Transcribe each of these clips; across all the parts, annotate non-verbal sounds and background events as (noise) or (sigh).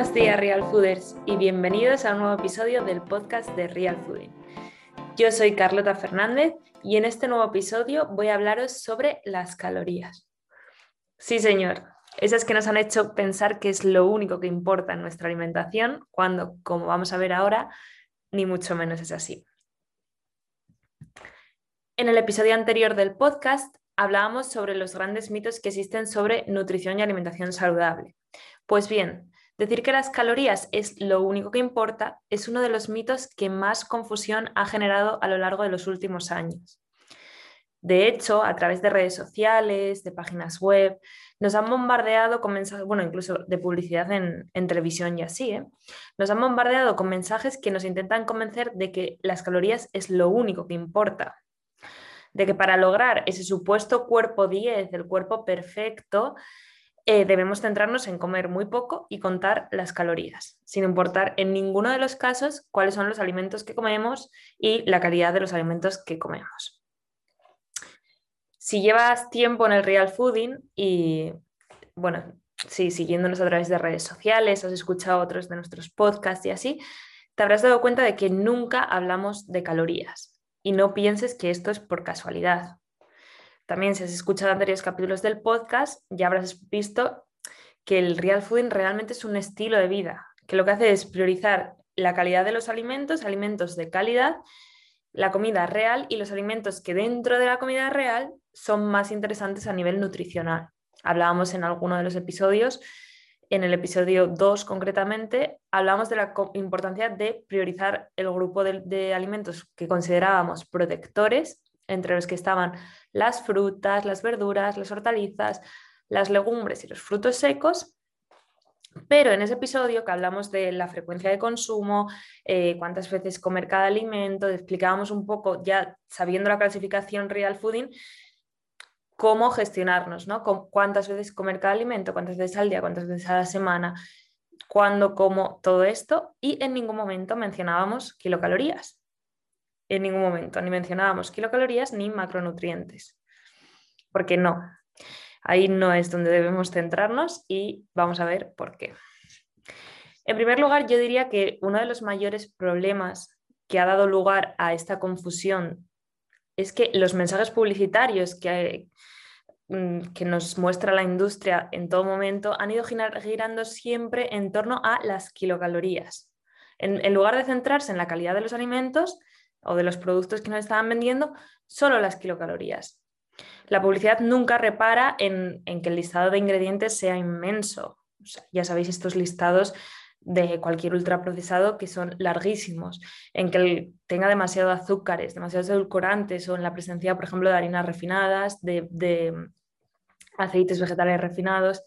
Buenos días Real Fooders y bienvenidos a un nuevo episodio del podcast de Real Fooding. Yo soy Carlota Fernández y en este nuevo episodio voy a hablaros sobre las calorías. Sí, señor, esas que nos han hecho pensar que es lo único que importa en nuestra alimentación, cuando, como vamos a ver ahora, ni mucho menos es así. En el episodio anterior del podcast hablábamos sobre los grandes mitos que existen sobre nutrición y alimentación saludable. Pues bien, Decir que las calorías es lo único que importa es uno de los mitos que más confusión ha generado a lo largo de los últimos años. De hecho, a través de redes sociales, de páginas web, nos han bombardeado con mensajes, bueno, incluso de publicidad en, televisión y así, ¿eh? nos han bombardeado con mensajes que nos intentan convencer de que las calorías es lo único que importa, de que para lograr ese supuesto cuerpo 10, el cuerpo perfecto, eh, debemos centrarnos en comer muy poco y contar las calorías, sin importar en ninguno de los casos cuáles son los alimentos que comemos y la calidad de los alimentos que comemos. Si llevas tiempo en el real fooding y, bueno, si siguiéndonos a través de redes sociales, has escuchado otros de nuestros podcasts y así, te habrás dado cuenta de que nunca hablamos de calorías y no pienses que esto es por casualidad. También si has escuchado anteriores capítulos del podcast, ya habrás visto que el real fooding realmente es un estilo de vida, que lo que hace es priorizar la calidad de los alimentos, alimentos de calidad, la comida real y los alimentos que dentro de la comida real son más interesantes a nivel nutricional. Hablábamos en alguno de los episodios, en el episodio 2 concretamente, hablábamos de la importancia de priorizar el grupo de, de alimentos que considerábamos protectores entre los que estaban las frutas, las verduras, las hortalizas, las legumbres y los frutos secos. Pero en ese episodio que hablamos de la frecuencia de consumo, eh, cuántas veces comer cada alimento, explicábamos un poco, ya sabiendo la clasificación real fooding, cómo gestionarnos, ¿no? cuántas veces comer cada alimento, cuántas veces al día, cuántas veces a la semana, cuándo como todo esto, y en ningún momento mencionábamos kilocalorías en ningún momento, ni mencionábamos kilocalorías ni macronutrientes, porque no, ahí no es donde debemos centrarnos y vamos a ver por qué. En primer lugar, yo diría que uno de los mayores problemas que ha dado lugar a esta confusión es que los mensajes publicitarios que, mm, que nos muestra la industria en todo momento han ido girando siempre en torno a las kilocalorías. en lugar de centrarse en la calidad de los alimentos, o de los productos que nos estaban vendiendo solo las kilocalorías. La publicidad nunca repara en, que el listado de ingredientes sea inmenso. ya sabéis estos listados de cualquier ultraprocesado que son larguísimos, en que tenga demasiado azúcares, demasiados edulcorantes o en la presencia, por ejemplo, de harinas refinadas, de aceites vegetales refinados,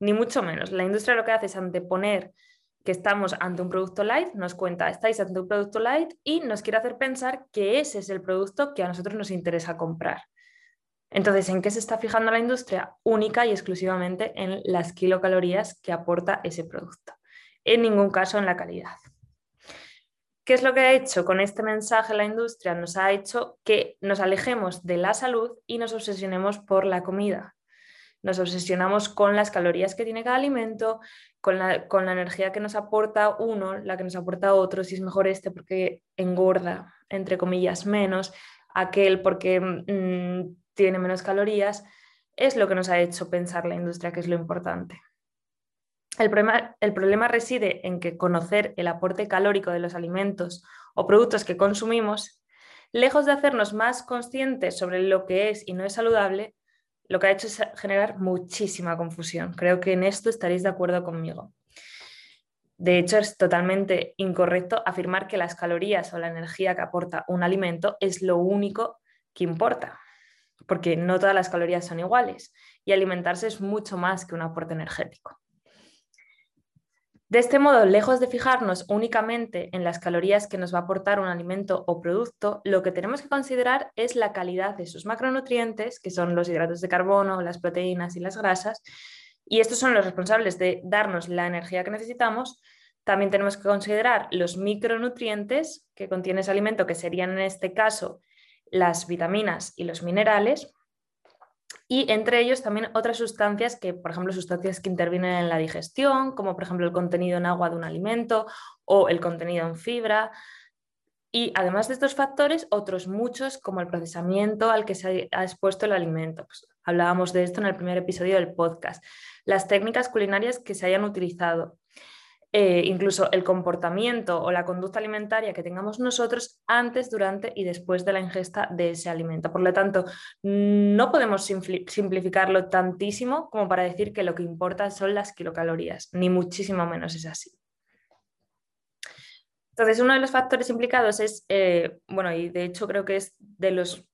ni mucho menos. La industria lo que hace es anteponer que estamos ante un producto light, nos cuenta, estáis ante un producto light y nos quiere hacer pensar que ese es el producto que a nosotros nos interesa comprar. Entonces, ¿en qué se está fijando la industria? Única y exclusivamente en las kilocalorías que aporta ese producto. En ningún caso en la calidad. ¿Qué es lo que ha hecho con este mensaje la industria? Nos ha hecho que nos alejemos de la salud y nos obsesionemos por la comida. Nos obsesionamos con las calorías que tiene cada alimento, con la, energía que nos aporta uno, la que nos aporta otro, si es mejor este porque engorda, entre comillas, menos, aquel porque mm, tiene menos calorías, es lo que nos ha hecho pensar la industria que es lo importante. El problema, el problema reside en que conocer el aporte calórico de los alimentos o productos que consumimos, lejos de hacernos más conscientes sobre lo que es y no es saludable, lo que ha hecho es generar muchísima confusión. Creo que en esto estaréis de acuerdo conmigo. De hecho, es totalmente incorrecto afirmar que las calorías o la energía que aporta un alimento es lo único que importa, porque no todas las calorías son iguales y alimentarse es mucho más que un aporte energético. De este modo, lejos de fijarnos únicamente en las calorías que nos va a aportar un alimento o producto, lo que tenemos que considerar es la calidad de sus macronutrientes, que son los hidratos de carbono, las proteínas y las grasas, y estos son los responsables de darnos la energía que necesitamos. También tenemos que considerar los micronutrientes que contiene ese alimento, que serían en este caso las vitaminas y los minerales, y entre ellos también otras sustancias que, por ejemplo, sustancias que intervienen en la digestión, como por ejemplo el contenido en agua de un alimento o el contenido en fibra. Y además de estos factores, otros muchos, como el procesamiento al que se ha expuesto el alimento. Pues, hablábamos de esto en el primer episodio del podcast. Las técnicas culinarias que se hayan utilizado, eh, incluso el comportamiento o la conducta alimentaria que tengamos nosotros antes, durante y después de la ingesta de ese alimento. Por lo tanto, no podemos simplificarlo tantísimo como para decir que lo que importa son las kilocalorías, ni muchísimo menos es así. Entonces, uno de los factores implicados es, eh, bueno, y de hecho creo que es de los,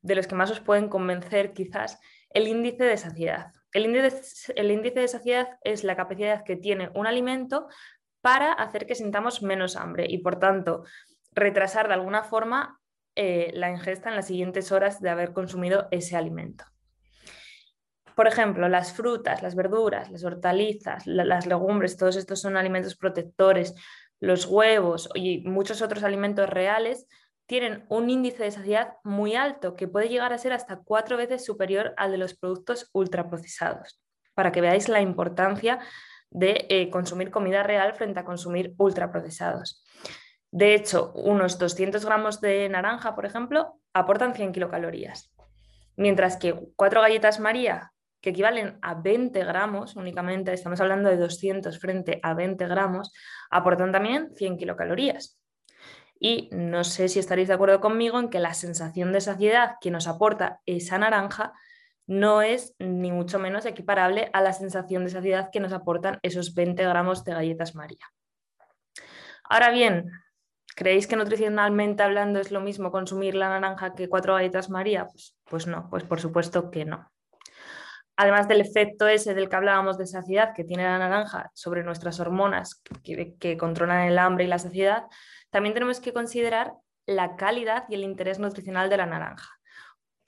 de los que más os pueden convencer quizás, el índice de saciedad. El índice, de saciedad es la capacidad que tiene un alimento para hacer que sintamos menos hambre y, por tanto, retrasar de alguna forma eh, la ingesta en las siguientes horas de haber consumido ese alimento. Por ejemplo, las frutas, las verduras, las hortalizas, las legumbres, todos estos son alimentos protectores, los huevos y muchos otros alimentos reales tienen un índice de saciedad muy alto, que puede llegar a ser hasta cuatro veces superior al de los productos ultraprocesados, para que veáis la importancia de eh, consumir comida real frente a consumir ultraprocesados. De hecho, unos 200 gramos de naranja, por ejemplo, aportan 100 kilocalorías, mientras que cuatro galletas María, que equivalen a 20 gramos únicamente, estamos hablando de 200 frente a 20 gramos, aportan también 100 kilocalorías. Y no sé si estaréis de acuerdo conmigo en que la sensación de saciedad que nos aporta esa naranja no es ni mucho menos equiparable a la sensación de saciedad que nos aportan esos 20 gramos de galletas María. Ahora bien, ¿creéis que nutricionalmente hablando es lo mismo consumir la naranja que cuatro galletas María? Pues, pues no, pues por supuesto que no. Además del efecto ese del que hablábamos de saciedad que tiene la naranja sobre nuestras hormonas que, que controlan el hambre y la saciedad, también tenemos que considerar la calidad y el interés nutricional de la naranja.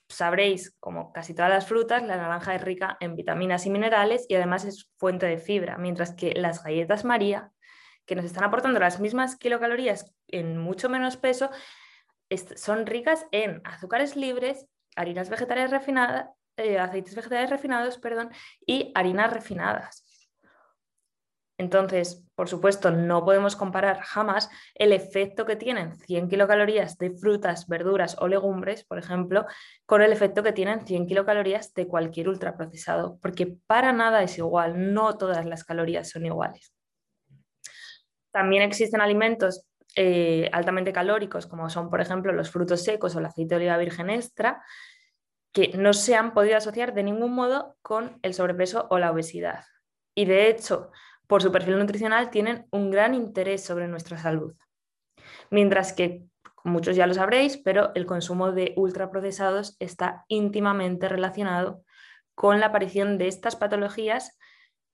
Sabréis, como casi todas las frutas, la naranja es rica en vitaminas y minerales y además es fuente de fibra, mientras que las galletas María, que nos están aportando las mismas kilocalorías en mucho menos peso, son ricas en azúcares libres, harinas vegetales refinadas, eh, aceites vegetales refinados, perdón, y harinas refinadas. Entonces, por supuesto, no podemos comparar jamás el efecto que tienen 100 kilocalorías de frutas, verduras o legumbres, por ejemplo, con el efecto que tienen 100 kilocalorías de cualquier ultraprocesado, porque para nada es igual, no todas las calorías son iguales. También existen alimentos eh, altamente calóricos, como son, por ejemplo, los frutos secos o el aceite de oliva virgen extra, que no se han podido asociar de ningún modo con el sobrepeso o la obesidad. Y de hecho, por su perfil nutricional tienen un gran interés sobre nuestra salud. Mientras que, muchos ya lo sabréis, pero el consumo de ultraprocesados está íntimamente relacionado con la aparición de estas patologías,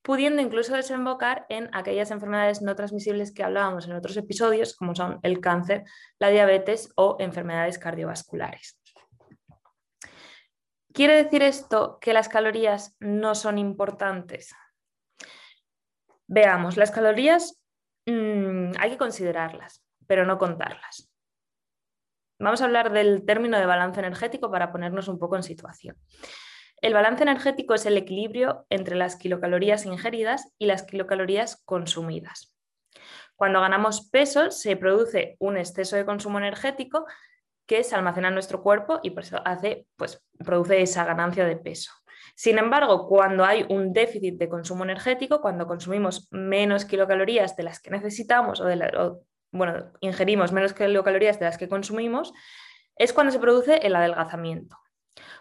pudiendo incluso desembocar en aquellas enfermedades no transmisibles que hablábamos en otros episodios, como son el cáncer, la diabetes o enfermedades cardiovasculares. ¿Quiere decir esto que las calorías no son importantes? Veamos, las calorías mm, hay que considerarlas, pero no contarlas. Vamos a hablar del término de balance energético para ponernos un poco en situación. El balance energético es el equilibrio entre las kilocalorías ingeridas y las kilocalorías consumidas. Cuando ganamos peso se produce un exceso de consumo energético que se almacena en nuestro cuerpo y por eso hace, pues, produce esa ganancia de peso. Sin embargo, cuando hay un déficit de consumo energético, cuando consumimos menos kilocalorías de las que necesitamos o, de bueno, ingerimos menos kilocalorías de las que consumimos, es cuando se produce el adelgazamiento.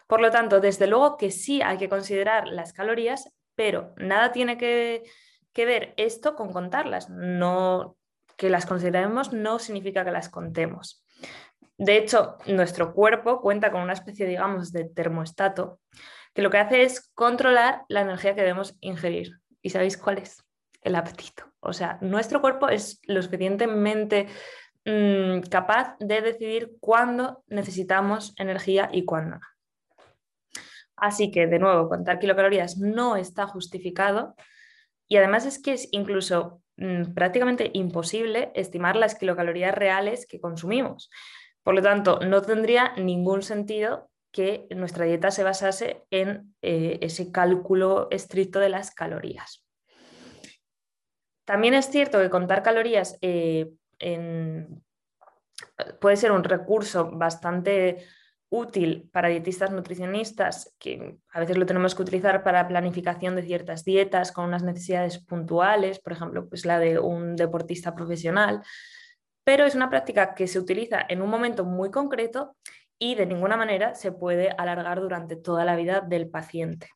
Por lo tanto, desde luego que sí hay que considerar las calorías, pero nada tiene que, que ver esto con contarlas. No, que las consideremos no significa que las contemos. De hecho, nuestro cuerpo cuenta con una especie, digamos, de termostato que lo que hace es controlar la energía que debemos ingerir. ¿Y sabéis cuál es? El apetito. O sea, nuestro cuerpo es lo suficientemente mm, capaz de decidir cuándo necesitamos energía y cuándo no. Así que, de nuevo, contar kilocalorías no está justificado y además es que es incluso mm, prácticamente imposible estimar las kilocalorías reales que consumimos. Por lo tanto, no tendría ningún sentido que nuestra dieta se basase en eh, ese cálculo estricto de las calorías. También es cierto que contar calorías eh, puede ser un recurso bastante útil para dietistas nutricionistas, que a veces lo tenemos que utilizar para planificación de ciertas dietas con unas necesidades puntuales, por ejemplo, pues la de un deportista profesional, pero es una práctica que se utiliza en un momento muy concreto y de ninguna manera se puede alargar durante toda la vida del paciente.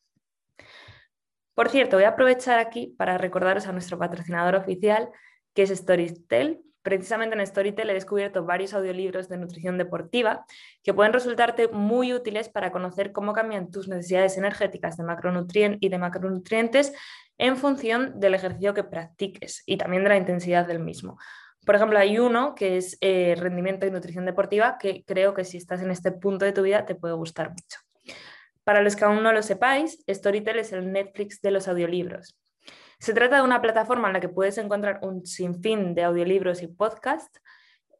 Por cierto, voy a aprovechar aquí para recordaros a nuestro patrocinador oficial, que es Storytel, Precisamente en Storytel he descubierto varios audiolibros de nutrición deportiva que pueden resultarte muy útiles para conocer cómo cambian tus necesidades energéticas de macronutrientes y de macronutrientes en función del ejercicio que practiques y también de la intensidad del mismo. Por ejemplo, hay uno que es eh, rendimiento y nutrición deportiva que creo que si estás en este punto de tu vida te puede gustar mucho. Para los que aún no lo sepáis, Storytel es el Netflix de los audiolibros. Se trata de una plataforma en la que puedes encontrar un sinfín de audiolibros y podcasts,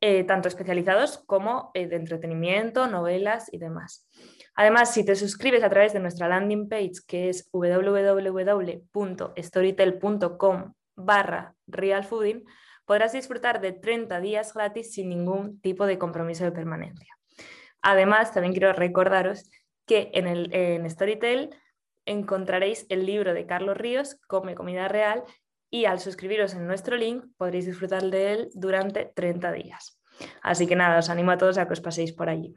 eh, tanto especializados como eh, de entretenimiento, novelas y demás. Además, si te suscribes a través de nuestra landing page, que es www.storytel.com barra realfooding, podrás disfrutar de 30 días gratis sin ningún tipo de compromiso de permanencia. Además, también quiero recordaros que en, el, en Storytel encontraréis el libro de Carlos Ríos, Come Comida Real, y al suscribiros en nuestro link podréis disfrutar de él durante 30 días. Así que nada, os animo a todos a que os paséis por allí.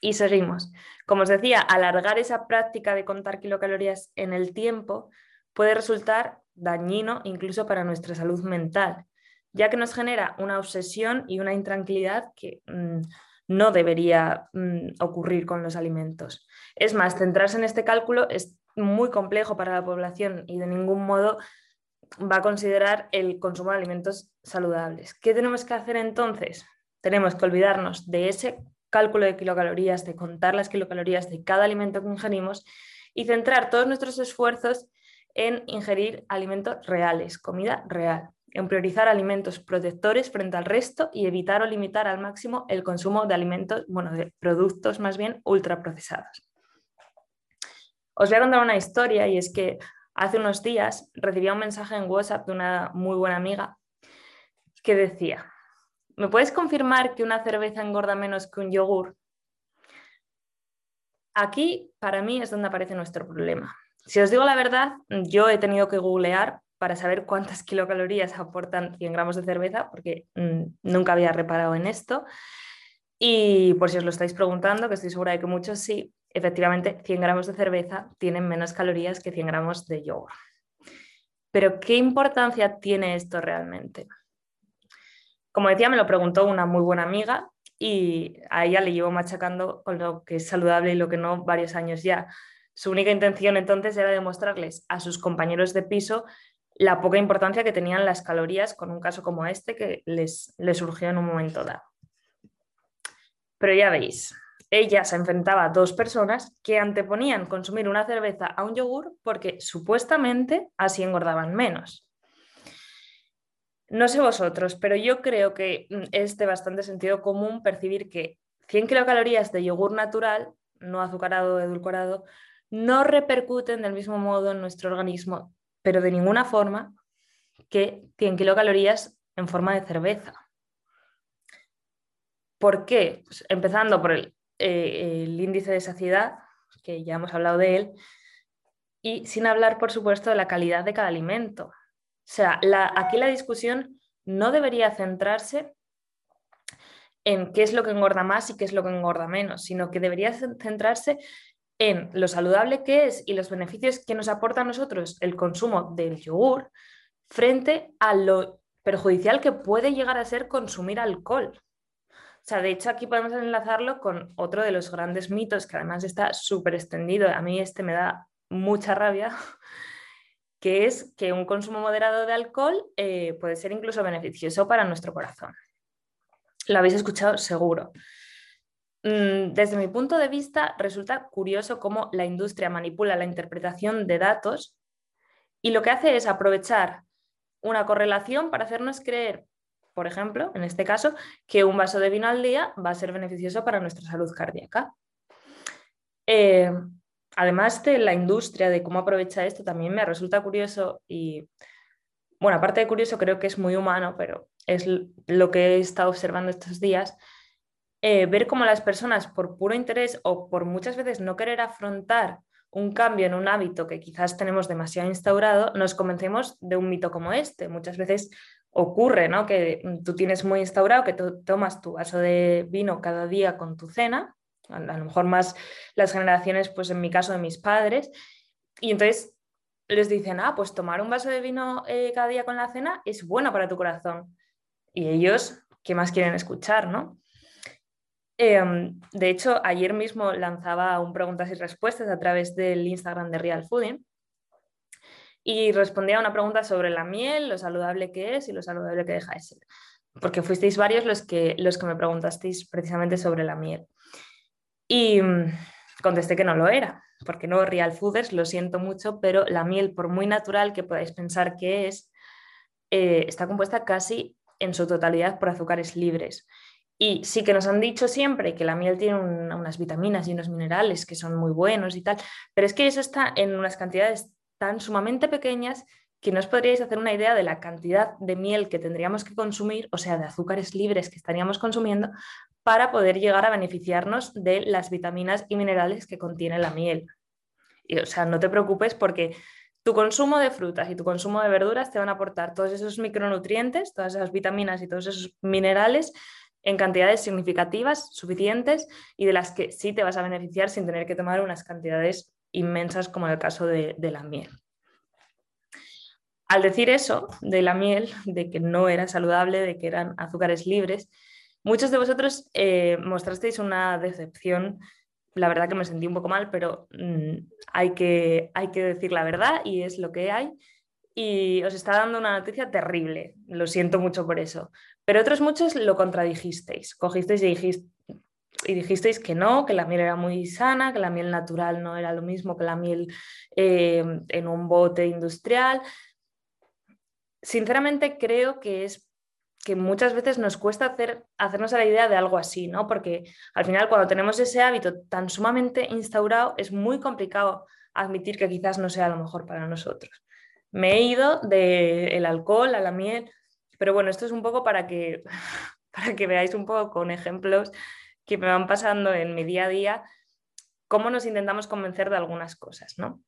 Y seguimos. Como os decía, alargar esa práctica de contar kilocalorías en el tiempo puede resultar dañino incluso para nuestra salud mental, ya que nos genera una obsesión y una intranquilidad que mm, no debería mm, ocurrir con los alimentos. Es más, centrarse en este cálculo es muy complejo para la población y de ningún modo va a considerar el consumo de alimentos saludables. ¿Qué tenemos que hacer entonces? Tenemos que olvidarnos de ese cálculo de kilocalorías, de contar las kilocalorías de cada alimento que ingerimos y centrar todos nuestros esfuerzos en ingerir alimentos reales, comida real en priorizar alimentos protectores frente al resto y evitar o limitar al máximo el consumo de alimentos, bueno, de productos más bien ultraprocesados. Os voy a contar una historia y es que hace unos días recibí un mensaje en WhatsApp de una muy buena amiga que decía, ¿me puedes confirmar que una cerveza engorda menos que un yogur? Aquí, para mí, es donde aparece nuestro problema. Si os digo la verdad, yo he tenido que googlear para saber cuántas (laughs) kilocalorías aportan 100 gramos de cerveza, porque mm, nunca había reparado en esto. Y por si os lo estáis preguntando, que estoy segura de que muchos sí, efectivamente 100 gramos de cerveza tienen menos calorías que 100 gramos de yogur. Pero ¿qué importancia tiene esto realmente? Como decía, me lo preguntó una muy buena amiga y a ella le llevo machacando con lo que es saludable y lo que no varios años ya. Su única intención entonces era demostrarles a sus compañeros de piso la poca importancia que tenían las calorías con un caso como este que les, surgió en un momento dado. Pero ya veis, ella se enfrentaba a dos personas que anteponían consumir una cerveza a un yogur porque supuestamente así engordaban menos. No sé vosotros, pero yo creo que mm, es de bastante sentido común percibir que 100 kilocalorías de yogur natural, no azucarado o edulcorado, no repercuten del mismo modo en nuestro organismo pero de ninguna forma que 100 kilocalorías en forma de cerveza. ¿Por qué? Pues empezando por el, eh, el, índice de saciedad, que ya hemos hablado de él, y sin hablar, por supuesto, de la calidad de cada alimento. O sea, aquí la discusión no debería centrarse en qué es lo que engorda más y qué es lo que engorda menos, sino que debería centrarse en lo saludable que es y los beneficios que nos aporta a nosotros el consumo del yogur frente a lo perjudicial que puede llegar a ser consumir alcohol. O sea, de hecho aquí podemos enlazarlo con otro de los grandes mitos que además está súper extendido, a mí este me da mucha rabia, (laughs) que es que un consumo moderado de alcohol eh, puede ser incluso beneficioso para nuestro corazón. Lo habéis escuchado seguro. Mm, desde mi punto de vista, resulta curioso cómo la industria manipula la interpretación de datos y lo que hace es aprovechar una correlación para hacernos creer, por ejemplo, en este caso, que un vaso de vino al día va a ser beneficioso para nuestra salud cardíaca. Eh, además de la industria, de cómo aprovecha esto, también me resulta curioso y, bueno, aparte de curioso, creo que es muy humano, pero es lo que he estado observando estos días, eh, ver cómo las personas, por puro interés o por muchas veces no querer afrontar un cambio en un hábito que quizás tenemos demasiado instaurado, nos convencemos de un mito como este. Muchas veces ocurre, ¿no? Que tú tienes muy instaurado que tomas tu vaso de vino cada día con tu cena, a lo mejor más las generaciones, pues en mi caso de mis padres, y entonces les dicen, ah, pues tomar un vaso de vino eh, cada día con la cena es bueno para tu corazón. Y ellos, ¿qué más quieren escuchar, no? Em, de hecho, ayer mismo lanzaba un preguntas y respuestas a través del Instagram de Real Fooding y respondía a una pregunta sobre la miel, lo saludable que es y lo saludable que deja de ser. Porque fuisteis varios los que, los que me preguntasteis precisamente sobre la miel. Y mm, contesté que no lo era, porque no Real Fooders, lo siento mucho, pero la miel, por muy natural que podáis pensar que es, eh, está compuesta casi en su totalidad por azúcares libres. Y sí que nos han dicho siempre que la miel tiene unas vitaminas y unos minerales que son muy buenos y tal, pero es que eso está en unas cantidades tan sumamente pequeñas que no os podríais hacer una idea de la cantidad de miel que tendríamos que consumir, o sea, de azúcares libres que estaríamos consumiendo, para poder llegar a beneficiarnos de las vitaminas y minerales que contiene la miel. Y, o sea, no te preocupes porque tu consumo de frutas y tu consumo de verduras te van a aportar todos esos micronutrientes, todas esas vitaminas y todos esos minerales en cantidades significativas, suficientes y de las que sí te vas a beneficiar sin tener que tomar unas cantidades inmensas como en el caso de, la miel. Al decir eso de la miel, de que no era saludable, de que eran azúcares libres, muchos de vosotros eh, mostrasteis una decepción. La verdad que me sentí un poco mal, pero mm, hay, que, hay que decir la verdad y es lo que hay y os está dando una noticia terrible. Lo siento mucho por eso. Pero otros muchos lo contradijisteis. Cogisteis y, dijisteis que no, que la miel era muy sana, que la miel natural no era lo mismo que la miel eh, en un bote industrial. Sinceramente creo que es que muchas veces nos cuesta hacer, hacernos a la idea de algo así, ¿no? Porque al final cuando tenemos ese hábito tan sumamente instaurado es muy complicado admitir que quizás no sea lo mejor para nosotros. Me he ido del alcohol a la miel, pero bueno, esto es un poco para que, (laughs) para que veáis un poco con ejemplos que me van pasando en mi día a día, cómo nos intentamos convencer de algunas cosas, ¿no?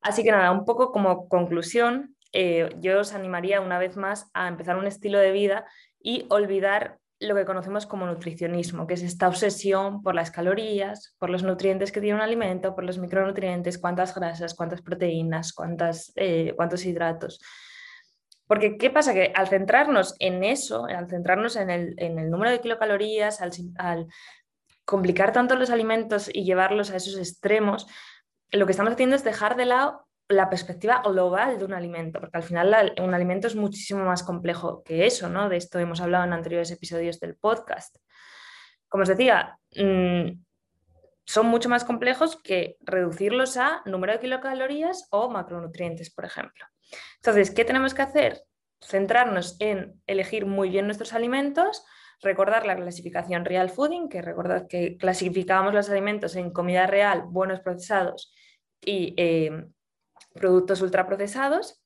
Así que nada, un poco como conclusión, eh, yo os animaría una vez más a empezar un estilo de vida y olvidar lo que conocemos como nutricionismo, que es esta obsesión por las calorías, por los nutrientes que tiene un alimento, por los micronutrientes, cuántas grasas, cuántas proteínas, cuántas, eh, cuántos hidratos. Porque, ¿qué pasa? Que al centrarnos en eso, al centrarnos en el, número de kilocalorías, al, complicar tanto los alimentos y llevarlos a esos extremos, lo que estamos haciendo es dejar de lado la perspectiva global de un alimento, porque al final un alimento es muchísimo más complejo que eso, ¿no? De esto hemos hablado en anteriores episodios del podcast. Como os decía, mm, son mucho más complejos que reducirlos a número de kilocalorías o macronutrientes, por ejemplo. Entonces, ¿qué tenemos que hacer? Centrarnos en elegir muy bien nuestros alimentos, recordar la clasificación Real Fooding, que recordad que clasificábamos los alimentos en comida real, buenos procesados y eh, productos ultraprocesados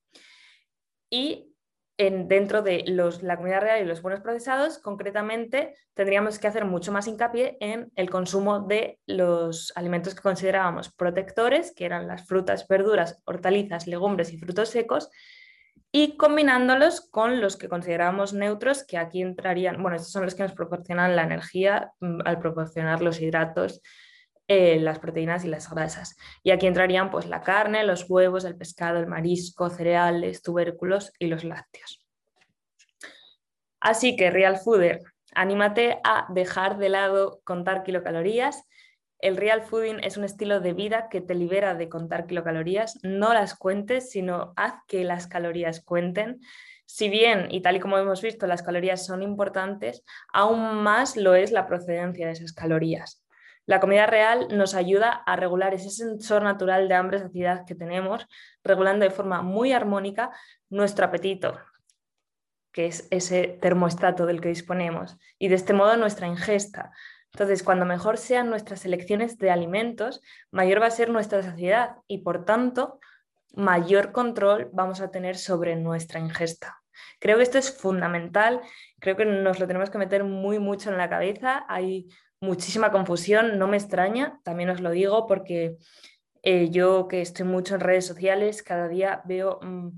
y en, dentro de los, la comida real y los buenos procesados, concretamente tendríamos que hacer mucho más hincapié en el consumo de los alimentos que considerábamos protectores, que eran las frutas, verduras, hortalizas, legumbres y frutos secos, y combinándolos con los que considerábamos neutros, que aquí entrarían, bueno, estos son los que nos proporcionan la energía mm, al proporcionar los hidratos eh, las proteínas y las grasas. Y aquí entrarían pues la carne, los huevos, el pescado, el marisco, cereales, tubérculos y los lácteos. Así que Real Fooder, anímate a dejar de lado contar kilocalorías. El Real Fooding es un estilo de vida que te libera de contar kilocalorías. No las cuentes, sino haz que las calorías cuenten. Si bien, y tal y como hemos visto, las calorías son importantes, aún más lo es la procedencia de esas calorías. La comida real nos ayuda a regular ese sensor natural de hambre y saciedad que tenemos, regulando de forma muy armónica nuestro apetito, que es ese termostato del que disponemos, y de este modo nuestra ingesta, Entonces, cuando mejor sean nuestras elecciones de alimentos, mayor va a ser nuestra saciedad y por tanto, mayor control vamos a tener sobre nuestra ingesta. Creo que esto es fundamental, creo que nos lo tenemos que meter muy mucho en la cabeza, hay muchísima confusión, no me extraña, también os lo digo porque eh, yo que estoy mucho en redes sociales, cada día veo mm,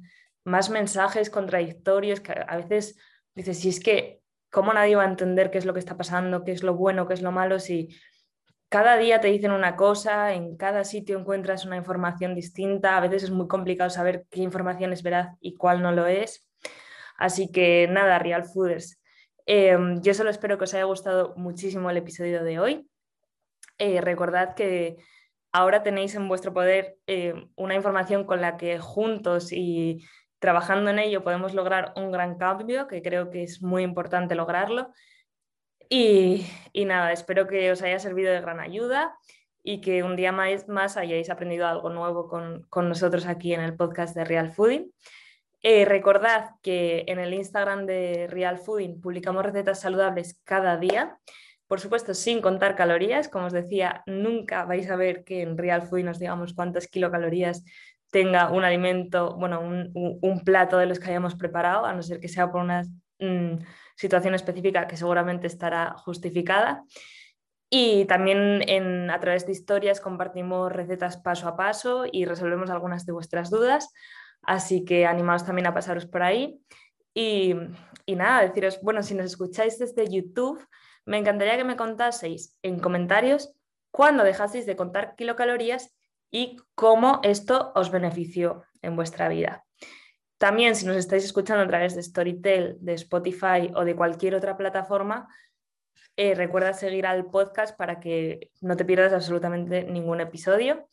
más mensajes contradictorios que a veces dices, si es que, ¿cómo nadie va a entender qué es lo que está pasando, qué es lo bueno, qué es lo malo? Si cada día te dicen una cosa, en cada sitio encuentras una información distinta, a veces es muy complicado saber qué información es veraz y cuál no lo es. Así que nada, Real Fooders. Em, yo solo espero que os haya gustado muchísimo el episodio de hoy. Eh, recordad que ahora tenéis en vuestro poder eh, una información con la que juntos y trabajando en ello podemos lograr un gran cambio, que creo que es muy importante lograrlo. Y, nada, espero que os haya servido de gran ayuda y que un día más, más hayáis aprendido algo nuevo con, nosotros aquí en el podcast de Real Fooding. Eh, recordad que en el Instagram de Real Fooding publicamos recetas saludables cada día. Por supuesto, sin contar calorías. Como os decía, nunca vais a ver que en Real Fooding nos digamos cuántas kilocalorías tenga un alimento, bueno, un, plato de los que hayamos preparado, a no ser que sea por una mm, situación específica que seguramente estará justificada. Y también a través de historias compartimos recetas paso a paso y resolvemos algunas de vuestras dudas. Así que animaos también a pasaros por ahí. Y, y nada, deciros, bueno, si nos escucháis desde YouTube, me encantaría que me contaseis en comentarios cuándo dejasteis de contar kilocalorías y cómo esto os benefició en vuestra vida. También si nos estáis escuchando a través de Storytel, de Spotify o de cualquier otra plataforma, eh, recuerda seguir al podcast para que no te pierdas absolutamente ningún episodio.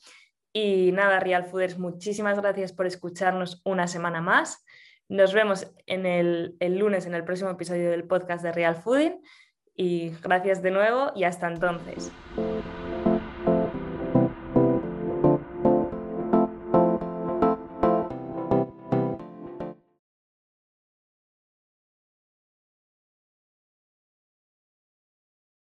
Y nada, Real Fooders, muchísimas gracias por escucharnos una semana más. Nos vemos en el, el lunes en el próximo episodio del podcast de Real Fooding y gracias de nuevo y hasta entonces.